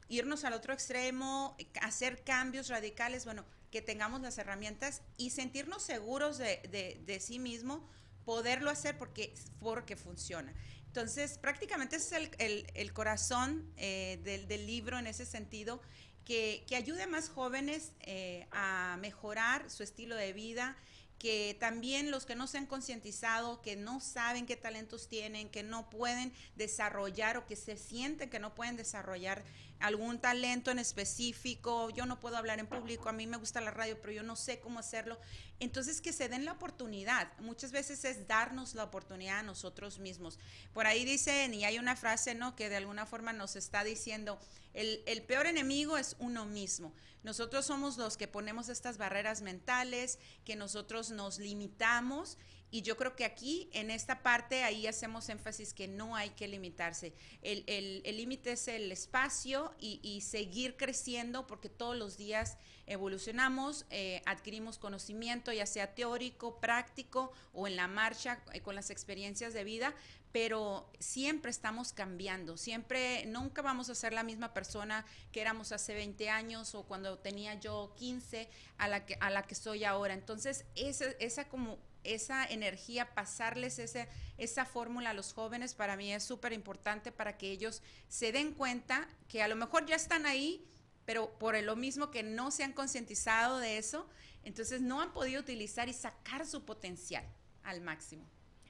irnos al otro extremo, hacer cambios radicales, bueno, que tengamos las herramientas y sentirnos seguros de, de, de sí mismo, poderlo hacer porque, porque funciona. Entonces, prácticamente es el, el, corazón eh, del, del, libro en ese sentido, que, que ayude a más jóvenes eh, a mejorar su estilo de vida, que también los que no se han concientizado, que no saben qué talentos tienen, que no pueden desarrollar o que se sienten que no pueden desarrollar algún talento en específico, yo no puedo hablar en público, a mí me gusta la radio, pero yo no sé cómo hacerlo. Entonces, que se den la oportunidad. Muchas veces es darnos la oportunidad a nosotros mismos. Por ahí dicen, y hay una frase, ¿no? Que de alguna forma nos está diciendo, el, el peor enemigo es uno mismo. Nosotros somos los que ponemos estas barreras mentales, que nosotros nos limitamos y yo creo que aquí, en esta parte, ahí hacemos énfasis que no hay que limitarse. El límite es el espacio y, seguir creciendo porque todos los días evolucionamos, eh, adquirimos conocimiento, ya sea teórico, práctico o en la marcha eh, con las experiencias de vida, pero siempre estamos cambiando, siempre, nunca vamos a ser la misma persona que éramos hace 20 años o cuando tenía yo 15 a la que, a la que soy ahora. Entonces, esa, esa como esa energía, pasarles ese, esa fórmula a los jóvenes, para mí es súper importante para que ellos se den cuenta que a lo mejor ya están ahí, pero por lo mismo que no se han concientizado de eso, entonces no han podido utilizar y sacar su potencial al máximo.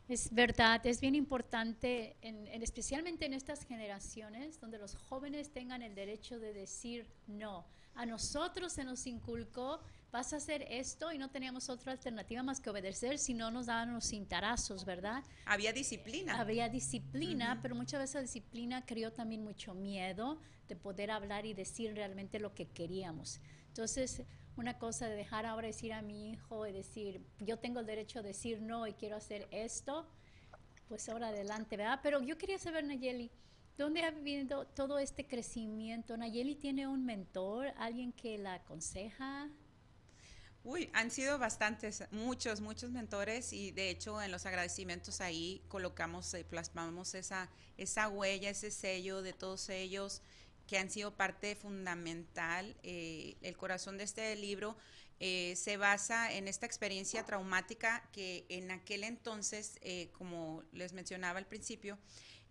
Es verdad, es bien importante, en, especialmente en estas generaciones, donde los jóvenes tengan el derecho de decir no. A nosotros se nos inculcó vas a hacer esto y no teníamos otra alternativa más que obedecer si no nos daban los cintarazos, ¿verdad? Había disciplina. Había disciplina, pero muchas veces la disciplina creó también mucho miedo de poder hablar y decir realmente lo que queríamos. Entonces, una cosa de dejar ahora decir a mi hijo y decir, yo tengo el derecho a decir no y quiero hacer esto, pues ahora adelante, ¿verdad? Pero yo quería saber, Nayeli, ¿dónde ha vivido todo este crecimiento? Nayeli tiene un mentor, alguien que la aconseja. Uy, han sido bastantes, muchos, muchos mentores y de hecho en los agradecimientos ahí colocamos, eh, plasmamos esa, esa huella, ese sello de todos ellos que han sido parte fundamental. Eh, el corazón de este libro eh, se basa en esta experiencia traumática que en aquel entonces, como les mencionaba al principio,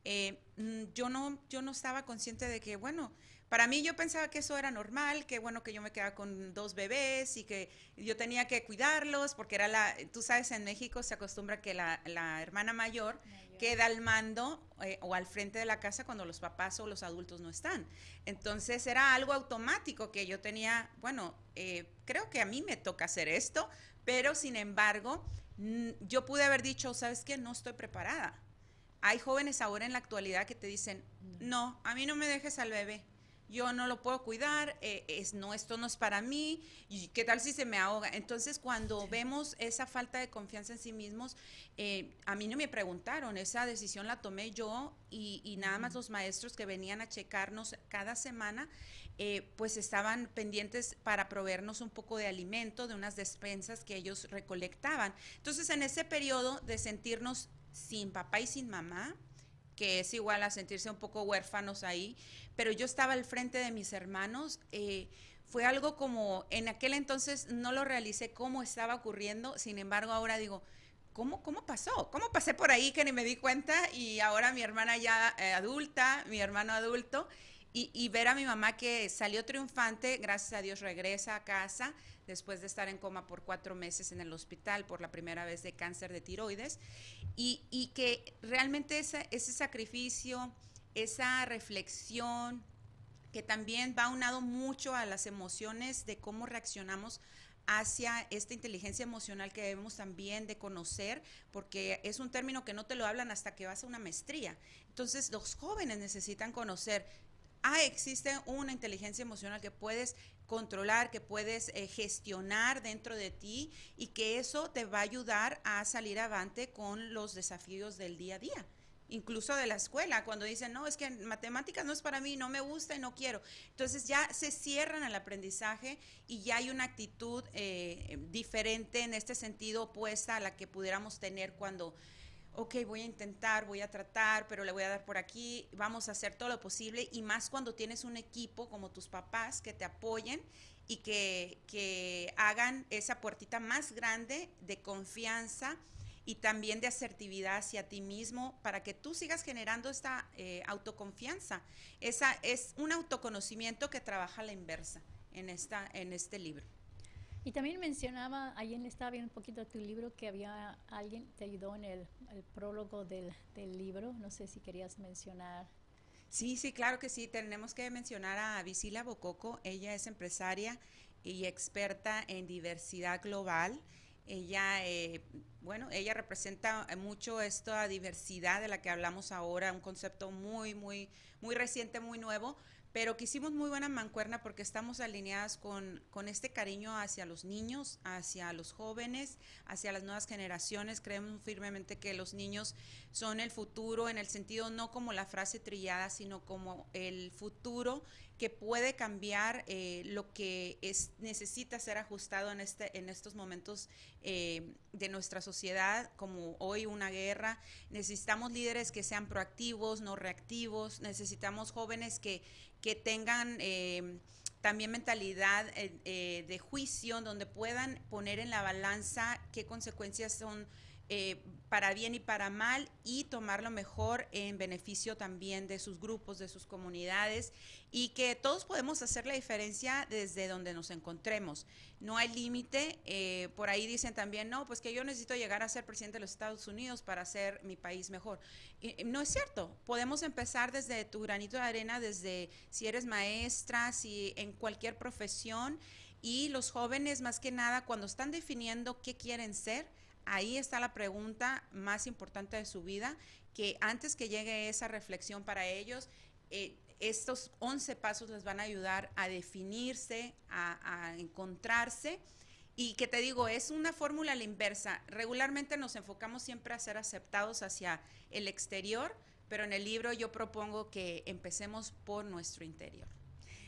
mm, yo, no, yo no estaba consciente de que, bueno, para mí yo pensaba que eso era normal, que bueno que yo me quedaba con dos bebés y que yo tenía que cuidarlos, porque era la, tú sabes, en México se acostumbra que la, hermana mayor, queda al mando eh, o al frente de la casa cuando los papás o los adultos no están. Entonces era algo automático que yo tenía, bueno, eh, creo que a mí me toca hacer esto, pero sin embargo, yo pude haber dicho, ¿sabes qué? No estoy preparada. Hay jóvenes ahora en la actualidad que te dicen, no, a mí no me dejes al bebé yo no lo puedo cuidar, eh, es, no, esto no es para mí, y qué tal si se me ahoga. Entonces, cuando vemos esa falta de confianza en sí mismos, eh, a mí no me preguntaron, esa decisión la tomé yo y, nada más los maestros que venían a checarnos cada semana, eh, pues estaban pendientes para proveernos un poco de alimento, de unas despensas que ellos recolectaban. Entonces, en ese periodo de sentirnos sin papá y sin mamá, que es igual a sentirse un poco huérfanos ahí, pero yo estaba al frente de mis hermanos. Eh, fue algo como, en aquel entonces no lo realicé cómo estaba ocurriendo, sin embargo ahora digo, ¿cómo, cómo pasó? ¿Cómo pasé por ahí que ni me di cuenta? Y ahora mi hermana ya eh, adulta, mi hermano adulto, y, ver a mi mamá que salió triunfante, gracias a Dios regresa a casa después de estar en coma por cuatro meses en el hospital por la primera vez de cáncer de tiroides, y, que realmente ese, ese sacrificio, esa reflexión, que también va unado mucho a las emociones de cómo reaccionamos hacia esta inteligencia emocional que debemos también de conocer, porque es un término que no te lo hablan hasta que vas a una maestría. Entonces, los jóvenes necesitan conocer ah, existe una inteligencia emocional que puedes controlar, que puedes eh, gestionar dentro de ti y que eso te va a ayudar a salir avante con los desafíos del día a día. Incluso de la escuela, cuando dicen, no, es que matemáticas no es para mí, no me gusta y no quiero. Entonces ya se cierran al aprendizaje y ya hay una actitud eh, diferente en este sentido opuesta a la que pudiéramos tener cuando ok, voy a intentar, voy a tratar, pero le voy a dar por aquí, vamos a hacer todo lo posible y más cuando tienes un equipo como tus papás que te apoyen y que, hagan esa puertita más grande de confianza y también de asertividad hacia ti mismo para que tú sigas generando esta eh, autoconfianza. Esa es un autoconocimiento que trabaja a la inversa en, esta, en este libro. Y también mencionaba, ayer estaba viendo un poquito tu libro, que había alguien te ayudó en el, prólogo del, libro. No sé si querías mencionar. Sí, sí, claro que sí. Tenemos que mencionar a Visila Bococo. Ella es empresaria y experta en diversidad global. Ella, eh, bueno, ella representa mucho esta diversidad de la que hablamos ahora, un concepto muy, muy, muy reciente, muy nuevo, pero que hicimos muy buena mancuerna porque estamos alineadas con, con, este cariño hacia los niños, hacia los jóvenes, hacia las nuevas generaciones. Creemos firmemente que los niños son el futuro en el sentido no como la frase trillada, sino como el futuro que puede cambiar eh, lo que es, necesita ser ajustado en, este, en estos momentos eh, de nuestra sociedad, como hoy una guerra. Necesitamos líderes que sean proactivos, no reactivos. Necesitamos jóvenes que, que tengan... Eh, también mentalidad de juicio, donde puedan poner en la balanza qué consecuencias son eh, para bien y para mal y tomarlo mejor en beneficio también de sus grupos, de sus comunidades y que todos podemos hacer la diferencia desde donde nos encontremos. No hay límite, eh, por ahí dicen también, no, pues que yo necesito llegar a ser presidente de los Estados Unidos para hacer mi país mejor. no es cierto, podemos empezar desde tu granito de arena, desde si eres maestra, si en cualquier profesión y los jóvenes más que nada cuando están definiendo qué quieren ser, ahí está la pregunta más importante de su vida, que antes que llegue esa reflexión para ellos, eh, estos 11 pasos les van a ayudar a definirse, a, encontrarse. Y que te digo, es una fórmula a la inversa. Regularmente nos enfocamos siempre a ser aceptados hacia el exterior, pero en el libro yo propongo que empecemos por nuestro interior.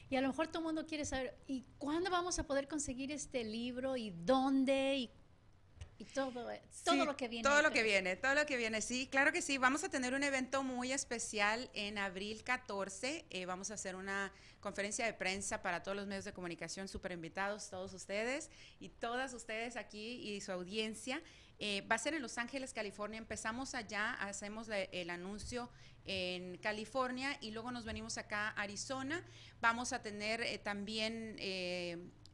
Y a lo mejor todo el mundo quiere saber, ¿y cuándo vamos a poder conseguir este libro? ¿Y dónde? ¿Y Y todo, eh, todo lo que viene. Todo lo que viene, todo lo que viene. Sí, claro que sí. Vamos a tener un evento muy especial en abril 14. Eh, vamos a hacer una conferencia de prensa para todos los medios de comunicación, súper invitados, todos ustedes y todas ustedes aquí y su audiencia. Eh, va a ser en Los Ángeles, California. Empezamos allá, hacemos el anuncio en California y luego nos venimos acá a Arizona. Vamos a tener eh, también...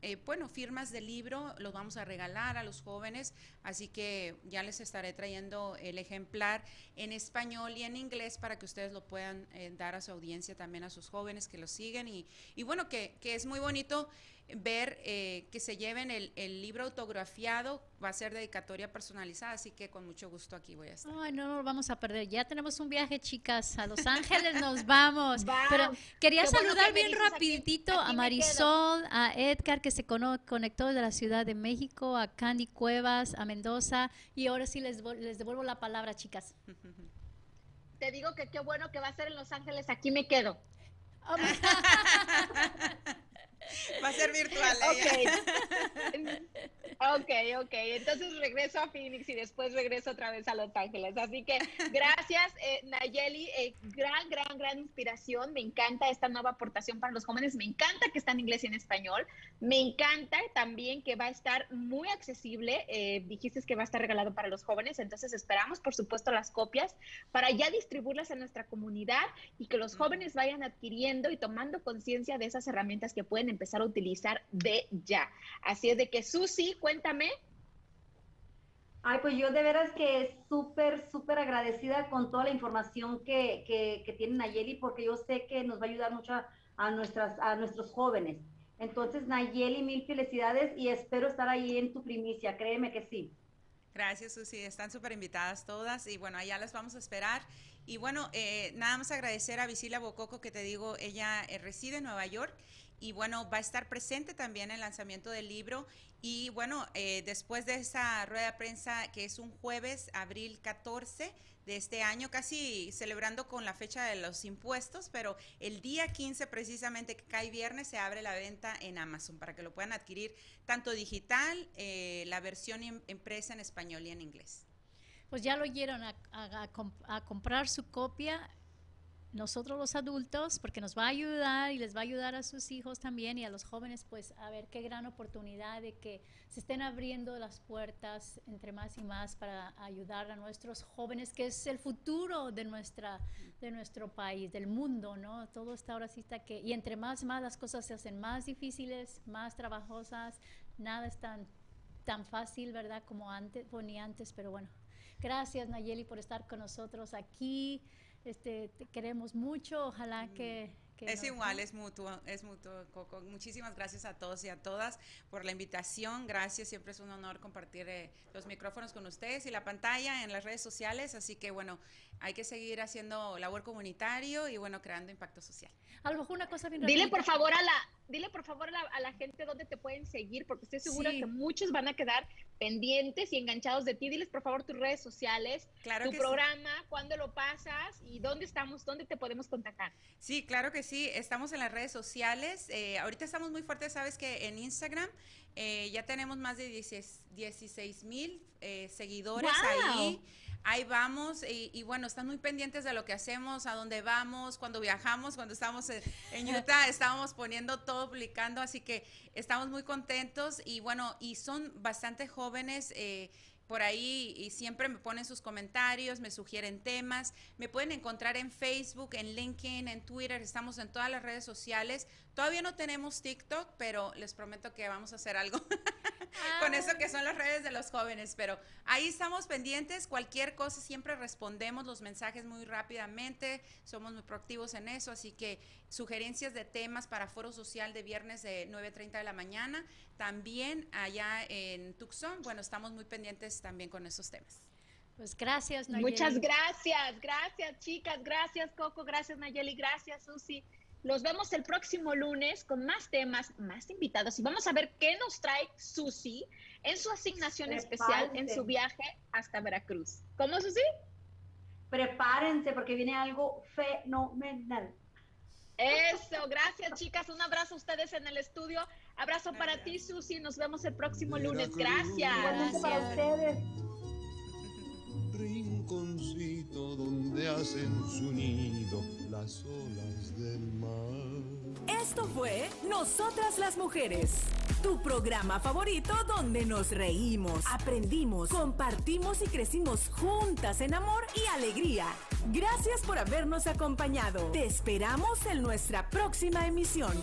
Eh, bueno, firmas de libro los vamos a regalar a los jóvenes, así que ya les estaré trayendo el ejemplar en español y en inglés para que ustedes lo puedan dar a su audiencia también a sus jóvenes que lo siguen y, bueno, que es muy bonito ver eh, que se lleven el, libro autografiado, va a ser dedicatoria personalizada, así que con mucho gusto aquí voy a estar. Ay, no, no lo vamos a perder. Ya tenemos un viaje, chicas, a Los Ángeles nos vamos. Pero quería saludar bien rapidito a Marisol, a Edgar, que se conectó de la Ciudad de México, a Candy Cuevas, a Mendoza, y ahora sí les, les devuelvo la palabra, chicas. Te digo que qué bueno que va a ser en Los Ángeles, aquí me quedo. Va a ser virtual. Ok, ok, entonces regreso a Phoenix y después regreso otra vez a Los Ángeles. Así que gracias, eh, Nayeli, eh, gran, gran, gran inspiración. Me encanta esta nueva aportación para los jóvenes. Me encanta que está en inglés y en español. Me encanta también que va a estar muy accesible. Eh, dijiste que va a estar regalado para los jóvenes, entonces esperamos, por supuesto, las copias para ya distribuirlas en nuestra comunidad y que los jóvenes vayan adquiriendo y tomando conciencia de esas herramientas que pueden empezar a utilizar de ya. Así es de que, Susi, cuéntame. Ay, pues yo de veras que súper, súper agradecida con toda la información que, que, que tiene Nayeli, porque yo sé que nos va a ayudar mucho a, nuestras, a nuestros jóvenes. Entonces, Nayeli, mil felicidades y espero estar ahí en tu primicia, créeme que sí. Gracias, Susi. Están súper invitadas todas y bueno, allá las vamos a esperar. Y bueno, eh, nada más agradecer a Visila Bococo, que te digo, ella eh, reside en Nueva York y bueno, va a estar presente también el lanzamiento del libro. Y bueno, eh, después de esa rueda de prensa, que es un jueves, abril 14 de este año, casi celebrando con la fecha de los impuestos, pero el día 15 precisamente, que cae viernes, se abre la venta en Amazon para que lo puedan adquirir tanto digital, eh, la versión impresa en español y en inglés. Pues ya lo oyeron a comprar su copia nosotros los adultos, porque nos va a ayudar y les va a ayudar a sus hijos también y a los jóvenes, pues a ver qué gran oportunidad de que se estén abriendo las puertas entre más y más para ayudar a nuestros jóvenes, que es el futuro de, nuestra, de nuestro país, del mundo, ¿no? Todo está ahora sí está que, y entre más más las cosas se hacen más difíciles, más trabajosas, nada es tan, tan fácil, ¿verdad? Como antes, ni antes, pero bueno. Gracias Nayeli por estar con nosotros aquí. Este, te queremos mucho, ojalá mm. que... es igual, es mutuo, es mutuo, Coco. Muchísimas gracias a todos y a todas por la invitación. Gracias, siempre es un honor compartir eh, los micrófonos con ustedes y la pantalla en las redes sociales. Así que bueno, hay que seguir haciendo labor comunitario y bueno, creando impacto social. A lo mejor una cosa bien Dile por favor a la, dile por favor a la, gente dónde te pueden seguir, porque estoy segura que muchos van a quedar pendientes y enganchados de ti. Diles por favor tus redes sociales, tu programa, cuándo lo pasas y dónde estamos, dónde te podemos contactar. Sí, claro que sí, estamos en las redes sociales. Eh, ahorita estamos muy fuertes, sabes que en Instagram eh, ya tenemos más de 16 mil eh, seguidores ahí ahí vamos y, bueno, están muy pendientes de lo que hacemos, a dónde vamos, cuando viajamos, cuando estamos en, Utah, estábamos poniendo todo, publicando, así que estamos muy contentos y bueno, y son bastante jóvenes. Eh, por ahí y siempre me ponen sus comentarios, me sugieren temas. Me pueden encontrar en Facebook, en LinkedIn, en Twitter, estamos en todas las redes sociales. Todavía no tenemos TikTok, pero les prometo que vamos a hacer algo con eso que son las redes de los jóvenes. Pero ahí estamos pendientes, cualquier cosa siempre respondemos los mensajes muy rápidamente, somos muy proactivos en eso, así que sugerencias de temas para foro social de viernes de 9.30 de la mañana. También allá en Tucson, bueno, estamos muy pendientes también con esos temas. Pues gracias, Nayeli. Muchas gracias, gracias chicas, gracias Coco, gracias Nayeli, gracias Susi. Los vemos el próximo lunes con más temas, más invitados y vamos a ver qué nos trae Susi en su asignación especial en su viaje hasta Veracruz. ¿Cómo, Susi? Prepárense porque viene algo fenomenal. Eso, gracias chicas. Un abrazo a ustedes en el estudio. Abrazo para ti, Susi. Nos vemos el próximo lunes. Gracias. Igualmente para ustedes. Rinconcito donde hacen su nido las olas del mar. Esto fue Nosotras las Mujeres, tu programa favorito donde nos reímos, aprendimos, compartimos y crecimos juntas en amor y alegría. Gracias por habernos acompañado. Te esperamos en nuestra próxima emisión.